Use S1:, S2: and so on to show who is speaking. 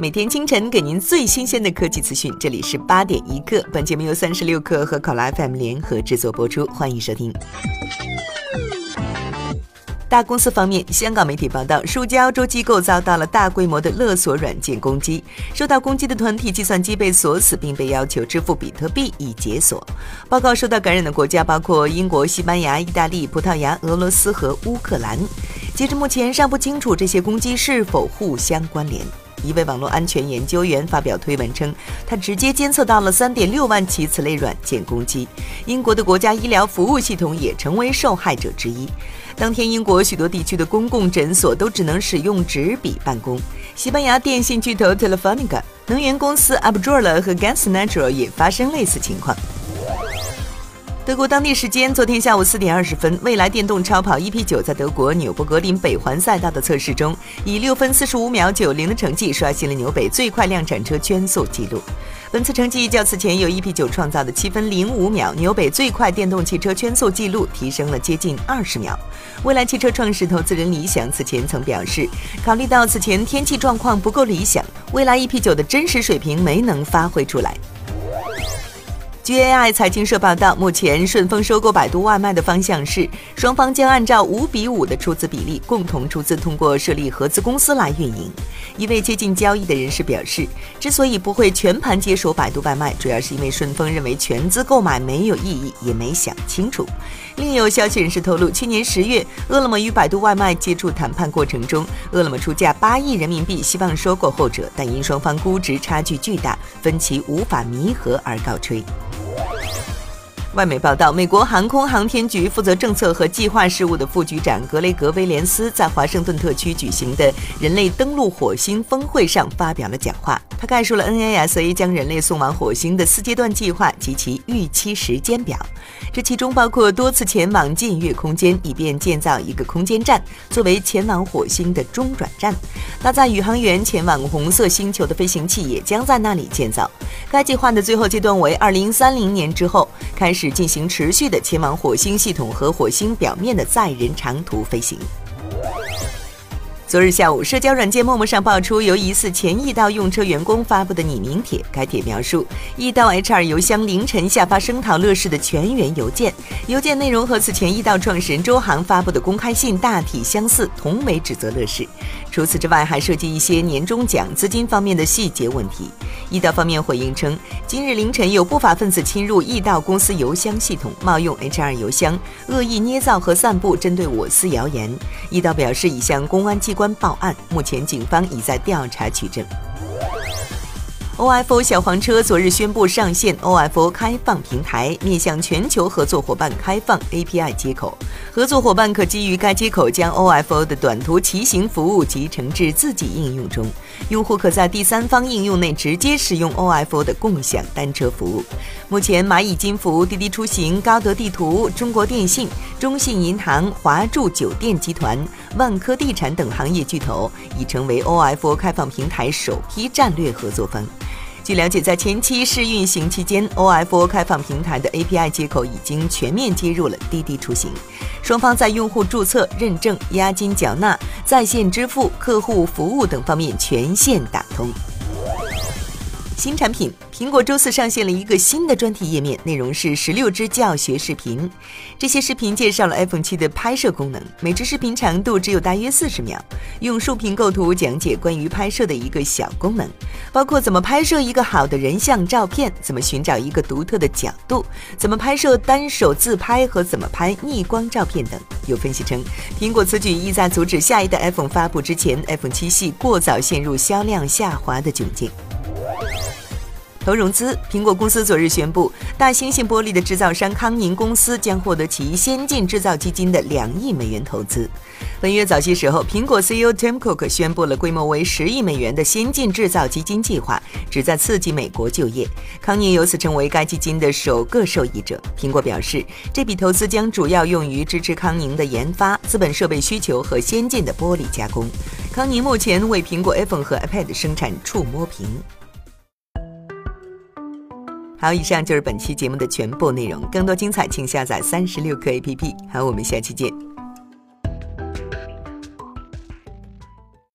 S1: 每天清晨给您最新鲜的科技资讯。这里是八点一刻，本节目由三十六克和考拉 FM 联合制作播出，欢迎收听。大公司方面，香港媒体报道，数家欧洲机构遭到了大规模的勒索软件攻击，受到攻击的团体计算机被锁死，并被要求支付比特币以解锁。报告受到感染的国家包括英国、西班牙、意大利、葡萄牙、俄罗斯和乌克兰。截至目前，尚不清楚这些攻击是否互相关联。一位网络安全研究员发表推文称，他直接监测到了三点六万起此类软件攻击。英国的国家医疗服务系统也成为受害者之一。当天，英国许多地区的公共诊所都只能使用纸笔办公。西班牙电信巨头 Telefonica、能源公司 a b d r o l a 和 Gas Natural 也发生类似情况。德国当地时间昨天下午四点二十分，蔚来电动超跑 EP9 在德国纽博格林北环赛道的测试中，以六分四十五秒九零的成绩刷新了纽北最快量产车圈速纪录。本次成绩较此前由 EP9 创造的七分零五秒纽北最快电动汽车圈速纪录提升了接近二十秒。蔚来汽车创始投资人李想此前曾表示，考虑到此前天气状况不够理想，蔚来 EP9 的真实水平没能发挥出来。据 AI 财经社报道，目前顺丰收购百度外卖的方向是，双方将按照五比五的出资比例，共同出资，通过设立合资公司来运营。一位接近交易的人士表示，之所以不会全盘接手百度外卖，主要是因为顺丰认为全资购买没有意义，也没想清楚。另有消息人士透露，去年十月，饿了么与百度外卖接触谈判过程中，饿了么出价八亿人民币，希望收购后者，但因双方估值差距巨大，分歧无法弥合而告吹。外媒报道，美国航空航天局负责政策和计划事务的副局长格雷格·威廉斯在华盛顿特区举行的人类登陆火星峰会上发表了讲话。他概述了 NASA 将人类送往火星的四阶段计划及其预期时间表，这其中包括多次前往近月空间，以便建造一个空间站，作为前往火星的中转站。搭载宇航员前往红色星球的飞行器也将在那里建造。该计划的最后阶段为2030年之后开始进行持续的前往火星系统和火星表面的载人长途飞行。昨日下午，社交软件陌陌上爆出由疑似前易到用车员工发布的匿名帖。该帖描述，易到 HR 邮箱凌晨下发声讨乐视的全员邮件，邮件内容和此前易到创始人周航发布的公开信大体相似，同为指责乐视。除此之外，还涉及一些年终奖、资金方面的细节问题。易道方面回应称，今日凌晨有不法分子侵入易道公司邮箱系统，冒用 HR 邮箱，恶意捏造和散布针对我司谣言。易道表示已向公安机关关报案，目前警方已在调查取证。OFO 小黄车昨日宣布上线 OFO 开放平台，面向全球合作伙伴开放 API 接口。合作伙伴可基于该接口将 OFO 的短途骑行服务集成至自己应用中。用户可在第三方应用内直接使用 OFO 的共享单车服务。目前，蚂蚁金服、滴滴出行、高德地图、中国电信、中信银行、华住酒店集团、万科地产等行业巨头已成为 OFO 开放平台首批战略合作方。据了解，在前期试运行期间，OFO 开放平台的 API 接口已经全面接入了滴滴出行，双方在用户注册、认证、押金缴纳、在线支付、客户服务等方面全线打通。新产品，苹果周四上线了一个新的专题页面，内容是十六支教学视频。这些视频介绍了 iPhone 七的拍摄功能，每支视频长度只有大约四十秒，用竖屏构图讲解关于拍摄的一个小功能，包括怎么拍摄一个好的人像照片，怎么寻找一个独特的角度，怎么拍摄单手自拍和怎么拍逆光照片等。有分析称，苹果此举意在阻止下一代 iPhone 发布之前，iPhone 七系过早陷入销量下滑的窘境。投融资，苹果公司昨日宣布，大猩猩玻璃的制造商康宁公司将获得其先进制造基金的两亿美元投资。本月早些时候，苹果 CEO Tim Cook 宣布了规模为十亿美元的先进制造基金计划，旨在刺激美国就业。康宁由此成为该基金的首个受益者。苹果表示，这笔投资将主要用于支持康宁的研发、资本设备需求和先进的玻璃加工。康宁目前为苹果 iPhone 和 iPad 生产触摸屏。好，以上就是本期节目的全部内容。更多精彩，请下载三十六课 APP。好，我们下期见。